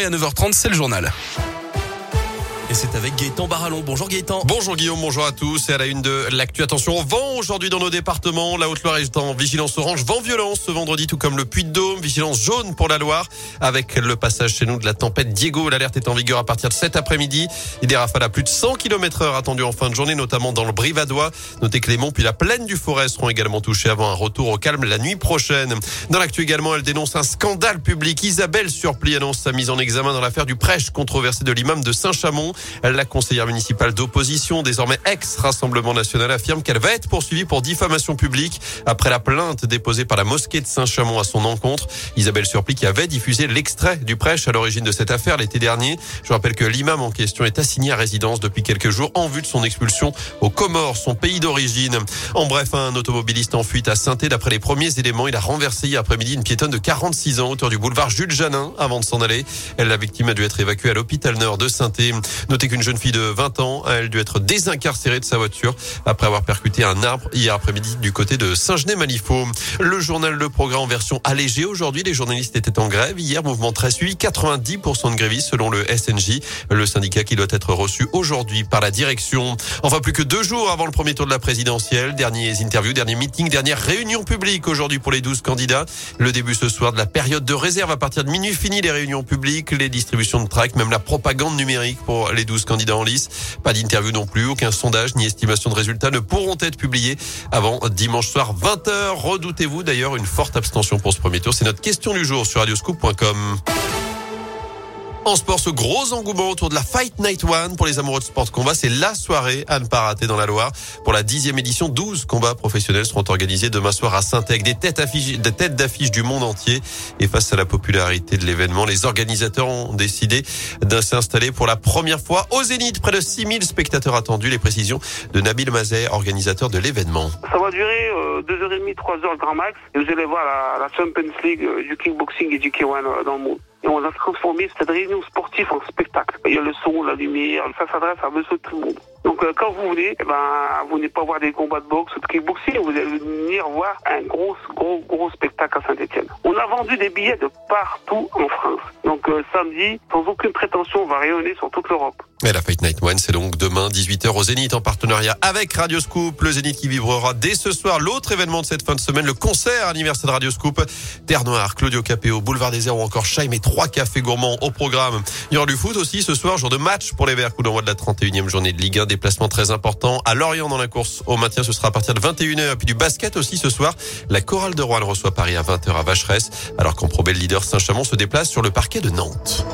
Et à 9h30, c'est le journal. C'est avec Gaëtan Barallon. Bonjour Gaëtan. Bonjour Guillaume, bonjour à tous. Et à la une de l'actu, attention au vent aujourd'hui dans nos départements. La Haute-Loire est en vigilance orange, vent violence ce vendredi, tout comme le Puy-de-Dôme. Vigilance jaune pour la Loire. Avec le passage chez nous de la tempête Diego, l'alerte est en vigueur à partir de cet après-midi. Et des rafales à plus de 100 km heure attendues en fin de journée, notamment dans le Brivadois. Notez que les monts puis la plaine du Forêt seront également touchés avant un retour au calme la nuit prochaine. Dans l'actu également, elle dénonce un scandale public. Isabelle Surpli annonce sa mise en examen dans l'affaire du prêche controversé de l'imam de Saint-Chamond. La conseillère municipale d'opposition, désormais ex-Rassemblement national, affirme qu'elle va être poursuivie pour diffamation publique après la plainte déposée par la mosquée de Saint-Chamond à son encontre. Isabelle Surpli qui avait diffusé l'extrait du prêche à l'origine de cette affaire l'été dernier. Je rappelle que l'imam en question est assigné à résidence depuis quelques jours en vue de son expulsion aux Comores, son pays d'origine. En bref, un automobiliste en fuite à saint d'après les premiers éléments, il a renversé hier après-midi une piétonne de 46 ans autour du boulevard Jules Janin avant de s'en aller. La victime a dû être évacuée à l'hôpital nord de saint Notez qu'une jeune fille de 20 ans a elle dû être désincarcérée de sa voiture après avoir percuté un arbre hier après-midi du côté de Saint-Genès-Malifaux. Le journal Le Progrès en version allégée. Aujourd'hui, les journalistes étaient en grève. Hier, mouvement très suivi. 90% de grévistes selon le SNJ, le syndicat qui doit être reçu aujourd'hui par la direction. Enfin, plus que deux jours avant le premier tour de la présidentielle. Derniers interviews, derniers meetings, dernière réunion publique aujourd'hui pour les 12 candidats. Le début ce soir de la période de réserve à partir de minuit. Fini les réunions publiques, les distributions de tracts, même la propagande numérique pour les 12 candidats en lice. Pas d'interview non plus, aucun sondage ni estimation de résultats ne pourront être publiés avant dimanche soir 20h. Redoutez-vous d'ailleurs une forte abstention pour ce premier tour C'est notre question du jour sur radioscoop.com. En sport, ce gros engouement autour de la Fight Night One pour les amoureux de sport combat, c'est la soirée à ne pas rater dans la Loire. Pour la dixième édition, 12 combats professionnels seront organisés demain soir à saint des têtes affiches, des têtes d'affiche du monde entier. Et face à la popularité de l'événement, les organisateurs ont décidé de s'installer pour la première fois au Zénith. Près de 6000 spectateurs attendus. Les précisions de Nabil Mazet, organisateur de l'événement. Ça va durer euh, 2h30, 3h le grand max. Et vous allez voir la, la Champions League euh, du kickboxing et du K1 euh, dans le monde et on a transformé cette réunion sportive en spectacle. Il y a le son, la lumière, ça s'adresse à monsieur tout le monde. Donc euh, quand vous voulez, eh ben, vous n'allez pas voir des combats de boxe ou de kickboxing, vous allez venir voir un gros, gros, gros spectacle à Saint-Etienne. On a vendu des billets de partout en France. Donc euh, samedi, sans aucune prétention, on va rayonner sur toute l'Europe. Et la Fight Night One, c'est donc demain 18h au Zénith en partenariat avec Radio Scoop. Le Zénith qui vibrera dès ce soir l'autre événement de cette fin de semaine, le concert anniversaire de Radio Scoop. Terre Noire, Claudio Capéo, Boulevard des Airs ou encore Chaim et trois cafés gourmands au programme. Il y aura du foot aussi ce soir, jour de match pour les Verts, coup d'envoi de la 31e journée de Ligue 1. Déplacement très important à Lorient dans la course au maintien. Ce sera à partir de 21h. Puis du basket aussi ce soir. La chorale de Rouen reçoit Paris à 20h à Vacheresse, alors qu'en Pro leader Saint-Chamond se déplace sur le de Nantes.